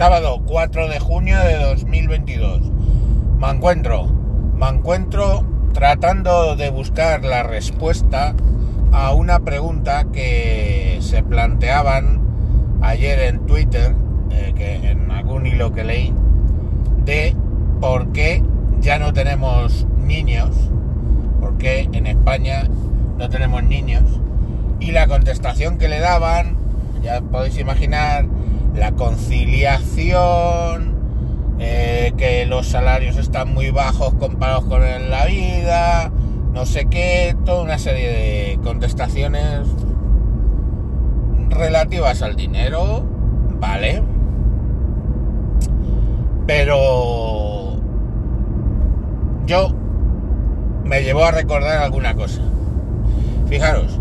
sábado 4 de junio de 2022. Me encuentro, me encuentro tratando de buscar la respuesta a una pregunta que se planteaban ayer en Twitter, eh, que en algún hilo que leí, de por qué ya no tenemos niños, por qué en España no tenemos niños, y la contestación que le daban, ya podéis imaginar, la conciliación, eh, que los salarios están muy bajos comparados con la vida, no sé qué, toda una serie de contestaciones relativas al dinero, vale, pero yo me llevó a recordar alguna cosa. Fijaros,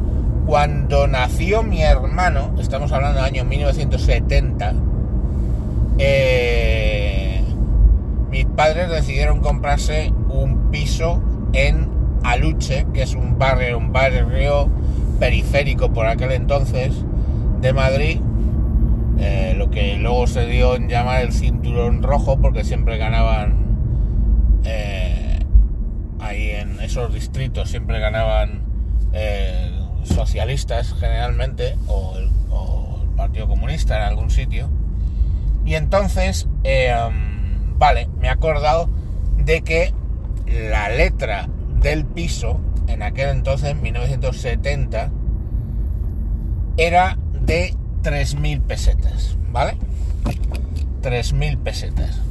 cuando nació mi hermano, estamos hablando del año 1970, eh, mis padres decidieron comprarse un piso en Aluche, que es un barrio, un barrio periférico por aquel entonces de Madrid, eh, lo que luego se dio en llamar el cinturón rojo, porque siempre ganaban eh, ahí en esos distritos, siempre ganaban eh, socialistas generalmente, o el, Partido Comunista en algún sitio. Y entonces, um, vale, me he acordado de que la letra del piso, en aquel entonces, 1970, era de 3.000 pesetas, ¿vale? 3.000 pesetas.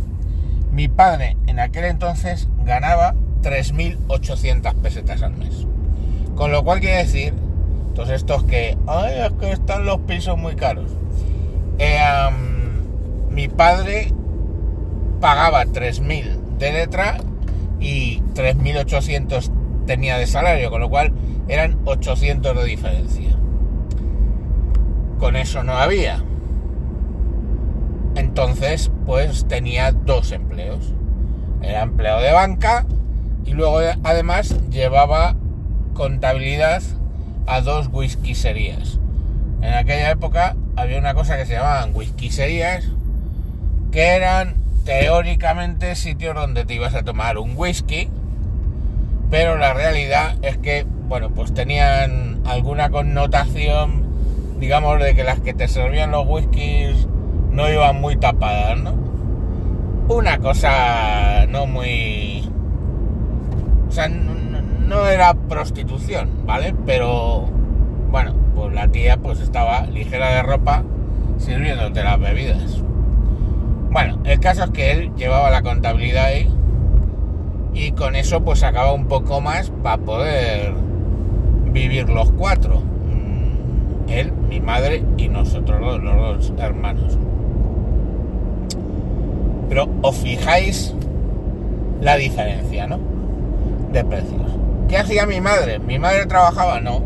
Mi padre en aquel entonces ganaba 3.800 pesetas al mes. Con lo cual quiere decir, estos que, ay, es que están los pisos muy caros. Eh, mi padre pagaba 3.000 de letra y 3.800 tenía de salario, con lo cual eran 800 de diferencia. Con eso no había. Entonces, pues tenía dos empleos. Era empleado de banca y luego además llevaba contabilidad a dos whiskyserías. En aquella época había una cosa que se llamaban whiskyserías, que eran teóricamente sitios donde te ibas a tomar un whisky, pero la realidad es que, bueno, pues tenían alguna connotación, digamos, de que las que te servían los whiskies no iban muy tapadas, ¿no? Una cosa no muy... O sea, no, era prostitución, ¿vale? Pero, bueno, pues la tía pues estaba ligera de ropa sirviéndote las bebidas. Bueno, el caso es que él llevaba la contabilidad ahí y con eso pues sacaba un poco más para poder vivir los cuatro. Él, mi madre y nosotros los, los dos hermanos. Pero os fijáis la diferencia, ¿no? De precios. ¿Qué hacía mi madre? ¿Mi madre trabajaba? No.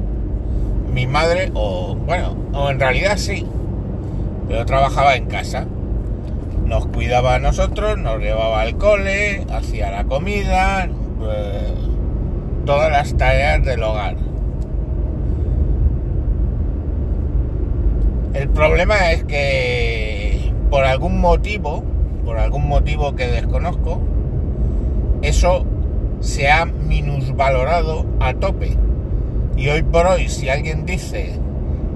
Mi madre, o bueno, o en realidad sí, pero trabajaba en casa. Nos cuidaba a nosotros, nos llevaba al cole, hacía la comida, pues, todas las tareas del hogar. El problema es que por algún motivo, por algún motivo que desconozco, eso se ha minusvalorado a tope. Y hoy por hoy, si alguien dice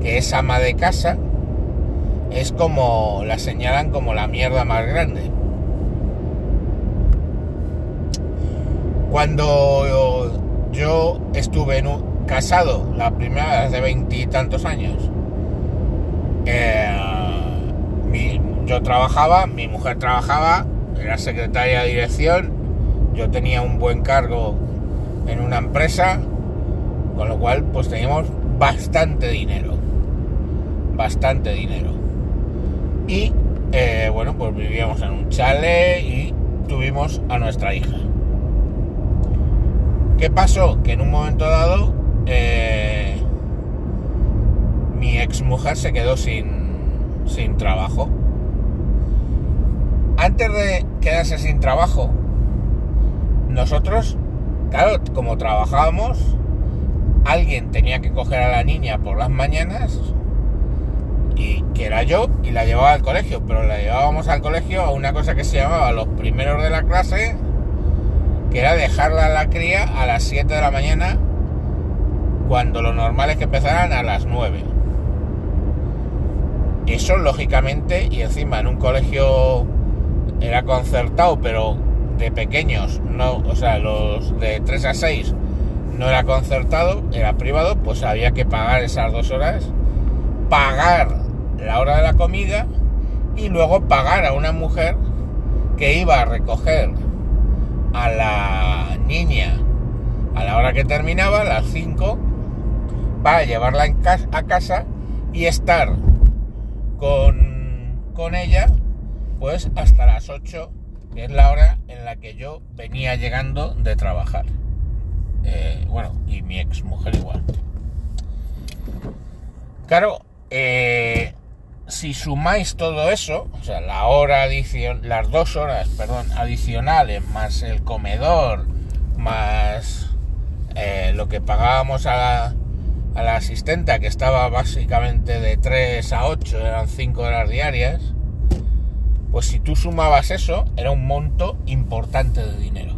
que es ama de casa, es como la señalan como la mierda más grande. Cuando yo estuve casado, la primera vez de veintitantos años, eh, mi, yo trabajaba, mi mujer trabajaba, era secretaria de dirección, yo tenía un buen cargo en una empresa, con lo cual pues teníamos bastante dinero, bastante dinero. Y eh, bueno, pues vivíamos en un chale y tuvimos a nuestra hija. ¿Qué pasó? Que en un momento dado eh, mi ex mujer se quedó sin, sin trabajo. Antes de quedarse sin trabajo, nosotros, claro, como trabajábamos, alguien tenía que coger a la niña por las mañanas y que era yo y la llevaba al colegio, pero la llevábamos al colegio a una cosa que se llamaba los primeros de la clase, que era dejarla a la cría a las 7 de la mañana, cuando lo normal es que empezaran a las 9. Eso lógicamente, y encima en un colegio era concertado, pero de pequeños, no, o sea, los de 3 a 6 no era concertado, era privado, pues había que pagar esas dos horas, pagar la hora de la comida y luego pagar a una mujer que iba a recoger a la niña. A la hora que terminaba, a las 5, para llevarla a casa y estar con, con ella pues hasta las 8, que es la hora en la que yo venía llegando de trabajar. Eh, bueno, y mi ex mujer igual. Claro, eh, si sumáis todo eso, o sea, la hora adición, las dos horas, adicionales, más el comedor, más eh, lo que pagábamos a la, a la asistenta, que estaba básicamente de 3 a 8, eran 5 horas diarias, pues si tú sumabas eso, era un monto importante de dinero.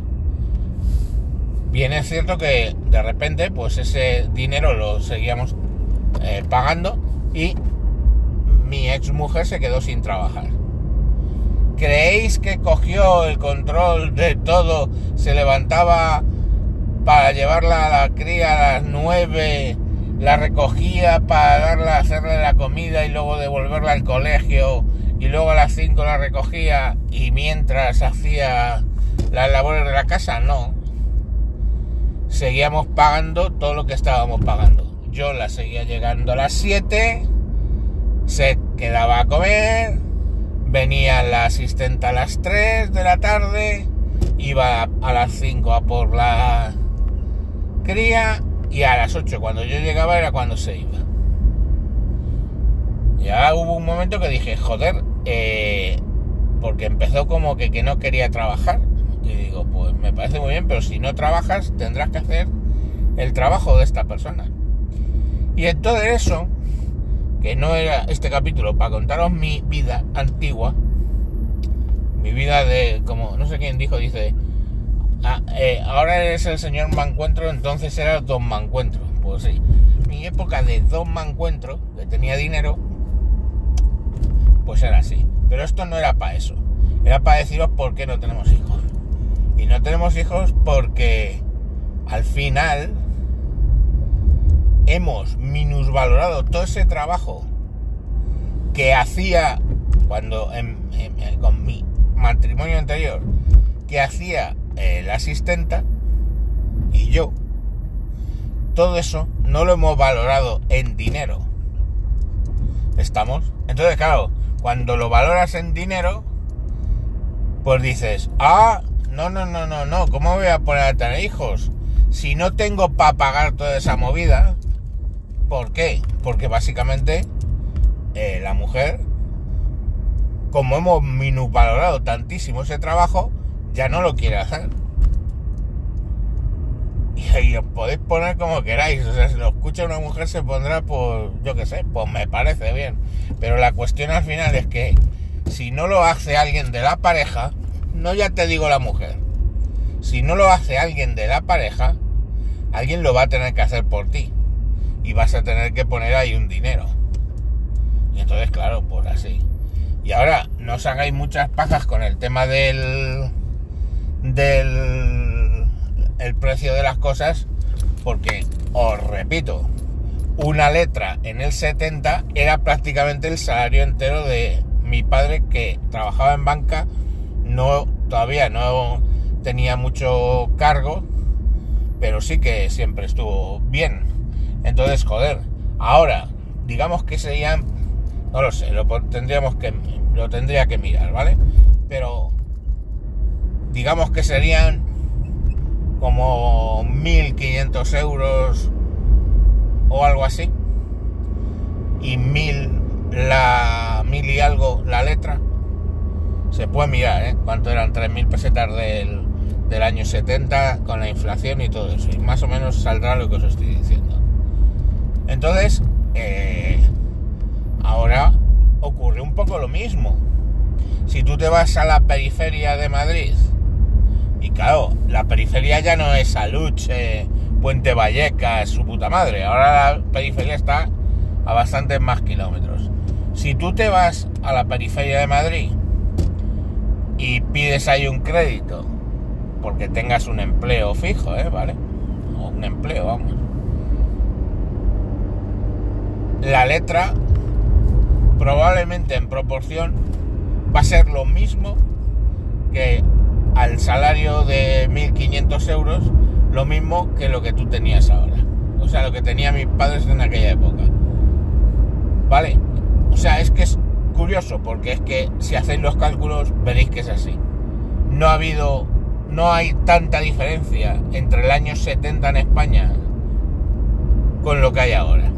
Bien es cierto que de repente, pues ese dinero lo seguíamos eh, pagando y mi ex mujer se quedó sin trabajar. ¿Creéis que cogió el control de todo, se levantaba para llevarla a la cría a las nueve, la recogía para darla, hacerle la comida y luego devolverla al colegio y luego a las cinco la recogía y mientras hacía las labores de la casa? No. Seguíamos pagando todo lo que estábamos pagando. Yo la seguía llegando a las 7 se quedaba a comer, venía la asistente a las 3 de la tarde, iba a las 5 a por la cría y a las 8 cuando yo llegaba era cuando se iba. Ya hubo un momento que dije, joder, eh, porque empezó como que, que no quería trabajar. Y digo, pues me parece muy bien, pero si no trabajas tendrás que hacer el trabajo de esta persona. Y entonces eso que no era este capítulo para contaros mi vida antigua, mi vida de, como no sé quién dijo, dice, ah, eh, ahora eres el señor Mancuentro, entonces eras Don Mancuentro. Pues sí, mi época de Don Mancuentro, que tenía dinero, pues era así. Pero esto no era para eso, era para deciros por qué no tenemos hijos. Y no tenemos hijos porque al final hemos minusvalorado todo ese trabajo que hacía cuando con mi matrimonio anterior, que hacía eh, la asistenta y yo, todo eso no lo hemos valorado en dinero. ¿Estamos? Entonces, claro, cuando lo valoras en dinero, pues dices, ah, no, no, no, no, no, ¿cómo voy a poner a tener hijos? Si no tengo para pagar toda esa movida, ¿Por qué? Porque básicamente eh, la mujer, como hemos minusvalorado tantísimo ese trabajo, ya no lo quiere hacer. Y, os podéis poner como queráis. O sea, si lo escucha una mujer se pondrá, pues, yo qué sé, pues me parece bien. Pero la cuestión al final es que si no lo hace alguien de la pareja, no ya te digo la mujer, si no lo hace alguien de la pareja, alguien lo va a tener que hacer por ti y vas a tener que poner ahí un dinero. Y entonces, claro, pues así. Y ahora, no os hagáis muchas pajas con el tema del. del. El precio de las cosas, porque, os repito, una letra en el 70 era prácticamente el salario entero de mi padre que trabajaba en banca, no, todavía no tenía mucho cargo, pero sí que siempre estuvo bien. Entonces, joder, ahora, digamos que serían, no lo sé, lo tendríamos que, lo tendría que mirar, ¿vale? Pero, digamos que serían como 1.500 euros o algo así. Y mil la mil y algo la letra. Se puede mirar, ¿eh? Cuánto eran 3.000 pesetas del, del año 70 con la inflación y todo eso. Y más o menos saldrá lo que os estoy diciendo. Entonces, eh, ahora ocurre un poco lo mismo. Si tú te vas a la periferia de Madrid, y claro, la periferia ya no es Aluche, Puente Vallecas, su puta madre, ahora la periferia está a bastantes más kilómetros. Si tú te vas a la periferia de Madrid y pides ahí un crédito porque tengas un empleo fijo, ¿eh? ¿Vale? O un empleo, vamos. La letra probablemente en proporción va a ser lo mismo que al salario de 1.500 euros, lo mismo que lo que tú tenías ahora. O sea, lo que tenían mis padres en aquella época. ¿Vale? O sea, es que es curioso, porque es que si hacéis los cálculos veréis que es así. No ha habido, no hay tanta diferencia entre el año 70 en España con lo que hay ahora.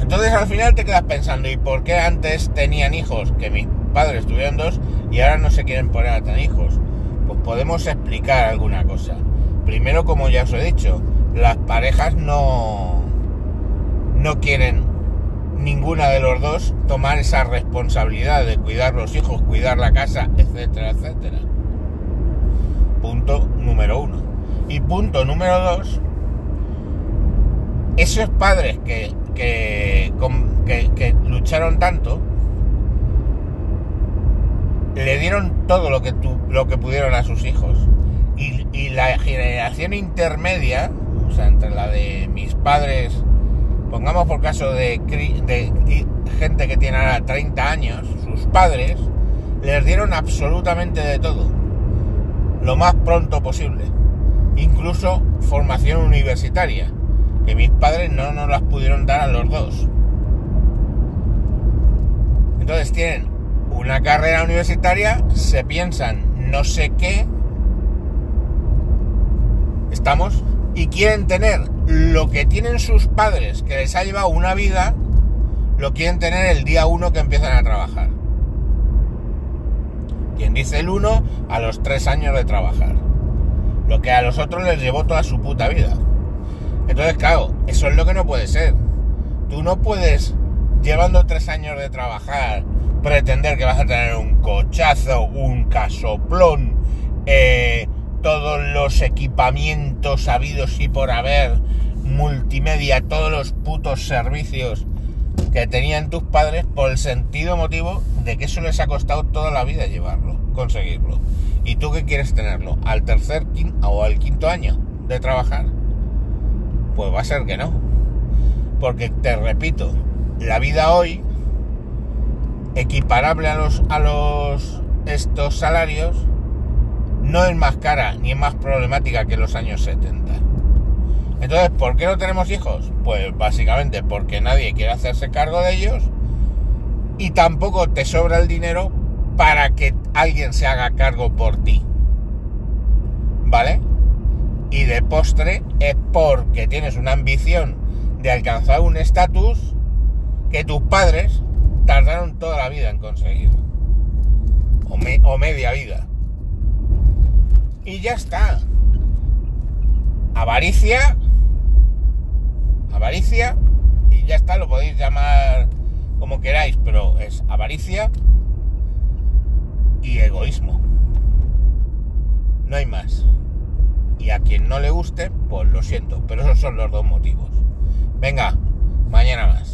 Entonces al final te quedas pensando, ¿y por qué antes tenían hijos? Que mis padres tuvieron dos y ahora no se quieren poner a tener hijos. Pues podemos explicar alguna cosa. Primero, como ya os he dicho, las parejas no, no quieren ninguna de los dos tomar esa responsabilidad de cuidar los hijos, cuidar la casa, etcétera, etcétera. Punto número uno. Y punto número dos, esos padres que que, lucharon tanto, le dieron todo lo que, lo que pudieron a sus hijos. Y, la generación intermedia, o sea, entre la de mis padres, pongamos por caso de, de gente que tiene ahora 30 años, sus padres, les dieron absolutamente de todo, lo más pronto posible, incluso formación universitaria que mis padres no nos las pudieron dar a los dos. Entonces tienen una carrera universitaria, se piensan no sé qué, estamos, y quieren tener lo que tienen sus padres, que les ha llevado una vida, lo quieren tener el día uno que empiezan a trabajar. Quien dice el uno, a los tres años de trabajar. Lo que a los otros les llevó toda su puta vida. Entonces, claro, eso es lo que no puede ser. Tú no puedes, llevando tres años de trabajar, pretender que vas a tener un cochazo, un casoplón, eh, todos los equipamientos habidos y por haber, multimedia, todos los putos servicios que tenían tus padres por el sentido motivo de que eso les ha costado toda la vida llevarlo, conseguirlo. ¿Y tú qué quieres tenerlo? ¿Al tercer o al quinto año de trabajar? Pues va a ser que no. Porque te repito, la vida hoy, equiparable a los, a los estos salarios, no es más cara ni es más problemática que los años 70. Entonces, ¿por qué no tenemos hijos? Pues básicamente porque nadie quiere hacerse cargo de ellos y tampoco te sobra el dinero para que alguien se haga cargo por ti. ¿Vale? y de postre es porque tienes una ambición de alcanzar un estatus que tus padres tardaron toda la vida en conseguir. O, media vida. Y ya está. Avaricia. Avaricia. Y ya está, lo podéis llamar como queráis, pero es avaricia y egoísmo. No hay más y a quien no le guste, pues lo siento, pero esos son los dos motivos. Venga, mañana más.